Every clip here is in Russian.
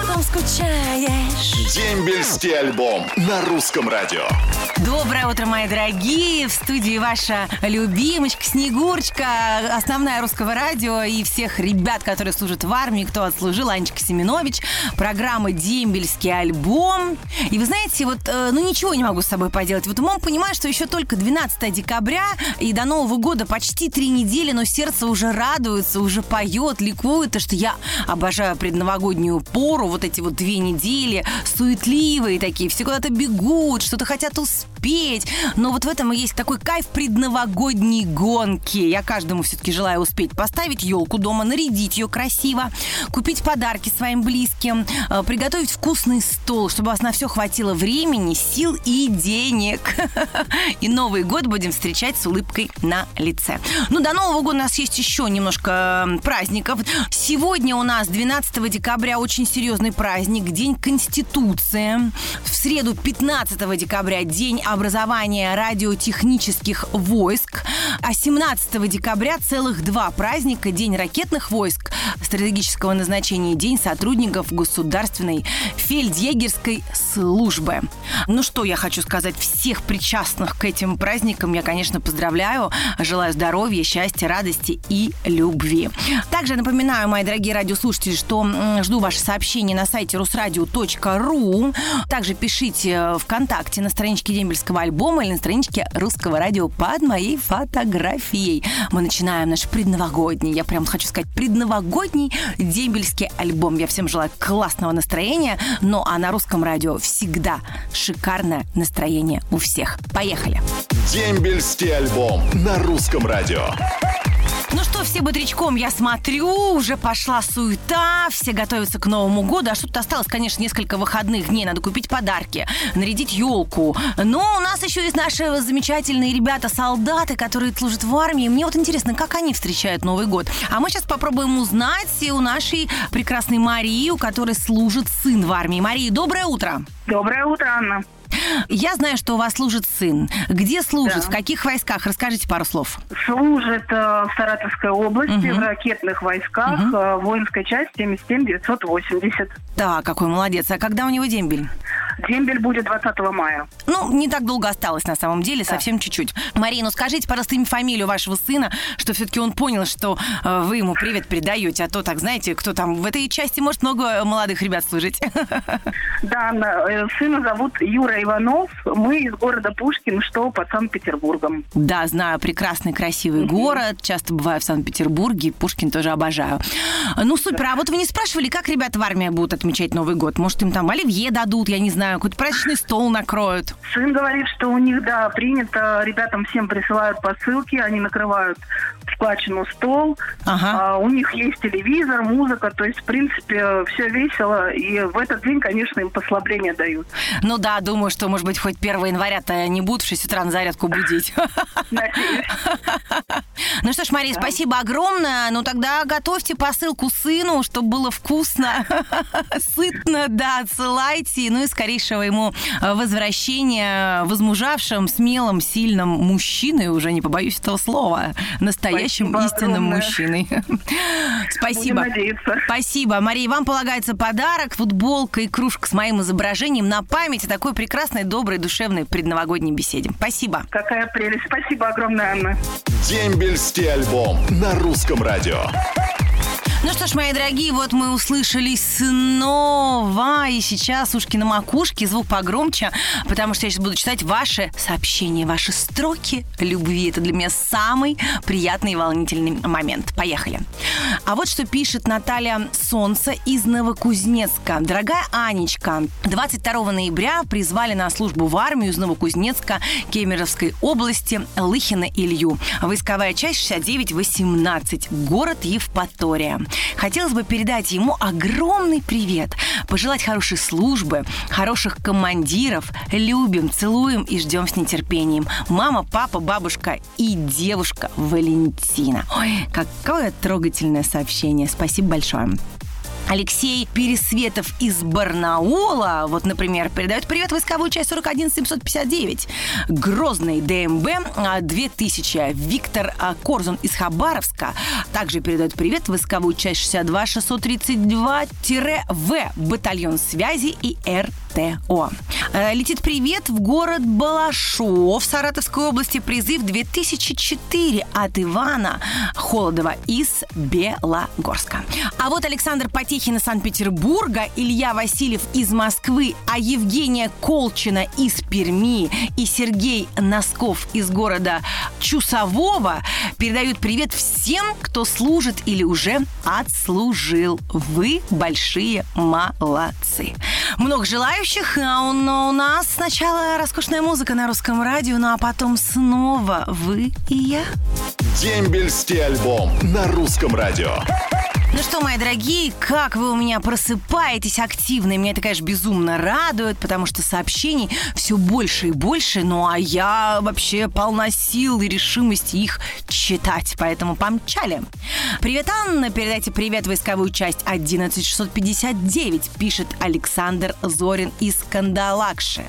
Потом скучаешь. Дембельский альбом на русском радио. Доброе утро, мои дорогие! В студии ваша любимочка Снегурочка, основная русского радио и всех ребят, которые служат в армии, кто отслужил, Анечка Семенович, программа «Дембельский альбом». И вы знаете, вот, э, ну ничего не могу с собой поделать. Вот умом понимаю, что еще только 12 декабря, и до Нового года почти три недели, но сердце уже радуется, уже поет, ликует, и что я обожаю предновогоднюю пору, вот эти вот две недели, суетливые такие, все куда-то бегут, что-то хотят успеть. Но вот в этом и есть такой кайф предновогодней гонки. Я каждому все-таки желаю успеть поставить елку дома, нарядить ее красиво, купить подарки своим близким, э, приготовить вкусный стол, чтобы у вас на все хватило времени, сил и денег. И Новый год будем встречать с улыбкой на лице. Ну, до Нового года у нас есть еще немножко праздников. Сегодня у нас 12 декабря очень серьезный праздник, День Конституции. В среду 15 декабря День образования радиотехнических войск. А 17 декабря целых два праздника. День ракетных войск стратегического назначения и День сотрудников государственной фельдъегерской службы. Ну что я хочу сказать, всех причастных к этим праздникам я, конечно, поздравляю. Желаю здоровья, счастья, радости и любви. Также напоминаю, мои дорогие радиослушатели, что жду ваши сообщения на сайте русрадио.ру. Также пишите ВКонтакте на страничке Дембельского альбома или на страничке Русского радио под моей фотографией. Мы начинаем наш предновогодний, я прям хочу сказать, предновогодний дембельский альбом. Я всем желаю классного настроения, ну а на Русском радио всегда шикарное настроение у всех. Поехали! Дембельский альбом на русском радио. Ну что, все бодрячком, я смотрю, уже пошла суета, все готовятся к Новому году, а что-то осталось, конечно, несколько выходных дней, надо купить подарки, нарядить елку. Но у нас еще есть наши замечательные ребята-солдаты, которые служат в армии. Мне вот интересно, как они встречают Новый год. А мы сейчас попробуем узнать у нашей прекрасной Марии, у которой служит сын в армии. Мария, доброе утро! Доброе утро, Анна. Я знаю, что у вас служит сын. Где служит? Да. В каких войсках? Расскажите пару слов. Служит э, в Саратовской области Мгм. в ракетных войсках, Мгм. э, воинская часть 77-980. Да, какой молодец. А когда у него дембель? Дембель будет 20 мая. Ну, не так долго осталось на самом деле, совсем чуть-чуть. Мария, ну скажите, пожалуйста, имя, фамилию вашего сына, что все-таки он понял, что э, вы ему привет передаете, а то так, знаете, кто там в этой части может много молодых ребят служить. Да, э, сына зовут Юра Иванов. Мы из города Пушкин, что под Санкт-Петербургом. Да, знаю, прекрасный, красивый город. Часто бываю в Санкт-Петербурге, Пушкин тоже обожаю. Ну, супер. А вот вы не спрашивали, как ребята в армии будут отмечать Новый год? Может, им там оливье дадут, я не знаю, какой-то праздничный стол накроют? Сын говорит, что у них, да, принято, ребятам всем присылают посылки, они накрывают складчину стол, Ага. А, у них есть телевизор, музыка, то есть, в принципе, все весело, и в этот день, конечно, им послабление дают. Ну да, думаю, что, может быть, хоть 1 января-то не будут в 6 утра на зарядку будить. Ну что ж, Мария, спасибо огромное. Ну тогда готовьте посылку сыну, чтобы было вкусно, сытно, да, отсылайте. Ну и скорейшего ему э, возвращения возмужавшим, смелым, сильным мужчиной, уже не побоюсь этого слова, настоящим Спасибо истинным огромное. мужчиной. Спасибо. Спасибо. Мария, вам полагается подарок, футболка и кружка с моим изображением на память о такой прекрасной, доброй, душевной предновогодней беседе. Спасибо. Какая прелесть. Спасибо огромное, Анна. Дембельский альбом на русском радио. Ну что ж, мои дорогие, вот мы услышали снова, и сейчас ушки на макушке, звук погромче, потому что я сейчас буду читать ваши сообщения, ваши строки любви. Это для меня самый приятный и волнительный момент. Поехали. А вот что пишет Наталья Солнце из Новокузнецка. Дорогая Анечка, 22 ноября призвали на службу в армию из Новокузнецка Кемеровской области Лыхина Илью. Войсковая часть 6918, город Евпатория. Хотелось бы передать ему огромный привет, пожелать хорошей службы, хороших командиров. Любим, целуем и ждем с нетерпением. Мама, папа, бабушка и девушка Валентина. Ой, какое трогательное сообщение. Спасибо большое. Алексей Пересветов из Барнаула, вот, например, передает привет войсковую часть 41 759. Грозный ДМБ 2000. А, Виктор а, Корзун из Хабаровска также передает привет войсковую часть 62 632-В батальон связи и РТО. Э, летит привет в город Балашов Саратовской области. Призыв 2004 от Ивана Холодова из Белогорска. А вот Александр Потехин из Санкт-Петербурга, Илья Васильев из Москвы, а Евгения Колчина из Перми и Сергей Носков из города Чусового передают привет всем, кто служит или уже отслужил. Вы большие молодцы. Много желающих, а у нас сначала роскошная музыка на русском радио, ну а потом снова вы и я. Дембельский альбом на русском радио. Ну что, мои дорогие, как вы у меня просыпаетесь активно? И меня это, конечно, безумно радует, потому что сообщений все больше и больше. Ну а я вообще полна сил и решимости их читать, поэтому помчали. Привет, Анна, передайте привет войсковую часть 11659, пишет Александр Зорин из Кандалакши.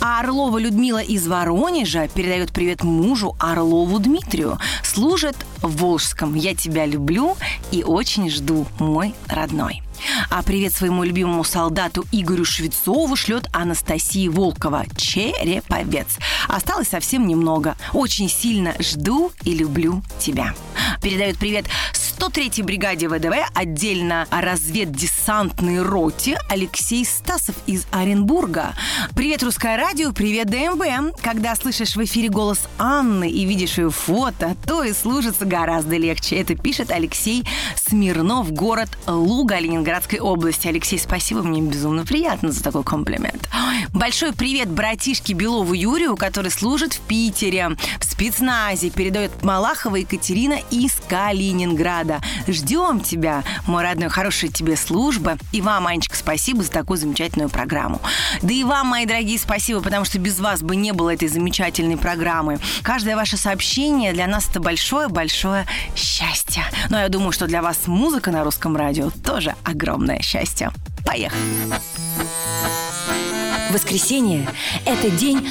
А Орлова Людмила из Воронежа передает привет мужу Орлову Дмитрию. Служит в Волжском. Я тебя люблю и очень жду, мой родной. А привет своему любимому солдату Игорю Швецову шлет Анастасия Волкова. Череповец. Осталось совсем немного. Очень сильно жду и люблю тебя. Передает привет 103-й бригаде ВДВ, отдельно разведдесантной роте Алексей Стасов из Оренбурга. Привет, Русское радио, привет, ДМБ. Когда слышишь в эфире голос Анны и видишь ее фото, то и служится гораздо легче. Это пишет Алексей Смирнов, город Луга Ленинградской области. Алексей, спасибо, мне безумно приятно за такой комплимент. Большой привет братишке Белову Юрию, который служит в Питере, в спецназе. Передает Малахова Екатерина из Калининграда. Ждем тебя, мой родной, хорошей тебе службы. И вам, Анечка, спасибо за такую замечательную программу. Да и вам, мои дорогие, спасибо, потому что без вас бы не было этой замечательной программы. Каждое ваше сообщение для нас это большое-большое счастье. Но я думаю, что для вас музыка на русском радио тоже огромное счастье. Поехали! Воскресенье – это день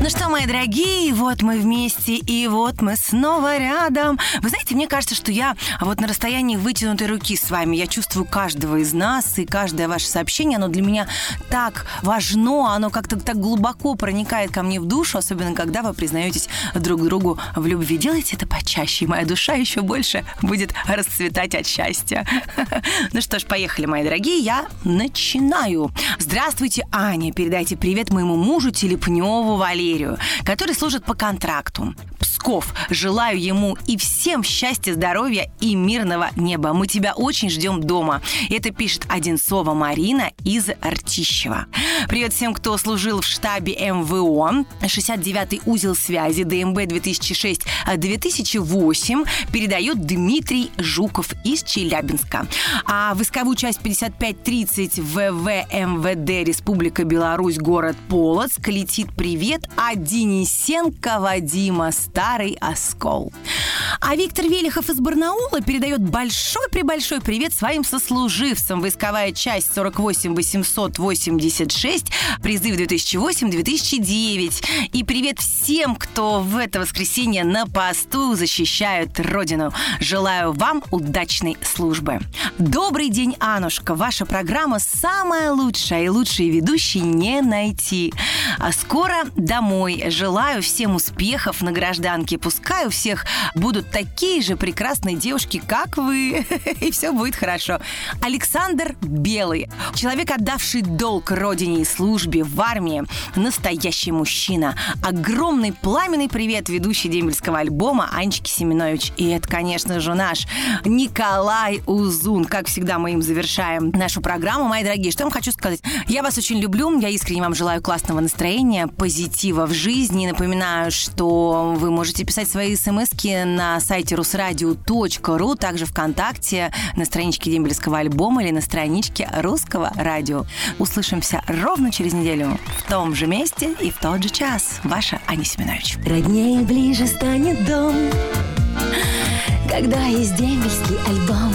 Ну что, мои дорогие, вот мы вместе, и вот мы снова рядом. Вы знаете, мне кажется, что я вот на расстоянии вытянутой руки с вами. Я чувствую каждого из нас, и каждое ваше сообщение, оно для меня так важно, оно как-то так глубоко проникает ко мне в душу, особенно когда вы признаетесь друг другу в любви. Делайте это почаще, и моя душа еще больше будет расцветать от счастья. Ну что ж, поехали, мои дорогие, я начинаю. Здравствуйте, Аня, передайте привет моему мужу Телепневу Валерию Валерию, который служит по контракту. Псков. Желаю ему и всем счастья, здоровья и мирного неба. Мы тебя очень ждем дома. Это пишет Одинцова Марина из Ртищева. Привет всем, кто служил в штабе МВО. 69-й узел связи ДМБ 2006-2008 передает Дмитрий Жуков из Челябинска. А войсковую часть 5530 ВВ МВД Республика Беларусь, город Полоцк летит привет а Денисенко Вадима «Старый оскол». А Виктор Велихов из Барнаула передает большой-пребольшой привет своим сослуживцам. Войсковая часть 48 886, призыв 2008-2009. И привет всем, кто в это воскресенье на посту защищают Родину. Желаю вам удачной службы. Добрый день, Анушка. Ваша программа самая лучшая, и лучшие ведущие не найти. А скоро домой. Желаю всем успехов на гражданке. Пускай у всех будут такие же прекрасные девушки, как вы. И все будет хорошо. Александр Белый. Человек, отдавший долг родине и службе в армии. Настоящий мужчина. Огромный пламенный привет ведущей дембельского альбома Анечки Семенович. И это, конечно же, наш Николай Узун. Как всегда, мы им завершаем нашу программу. Мои дорогие, что я вам хочу сказать? Я вас очень люблю. Я искренне вам желаю классного настроения, позитива в жизни. Напоминаю, что вы можете писать свои смс на сайте русрадио.ру, также ВКонтакте, на страничке Дембельского альбома или на страничке Русского радио. Услышимся ровно через неделю в том же месте и в тот же час. Ваша Аня Семенович. Роднее ближе станет дом, когда есть дембельский альбом.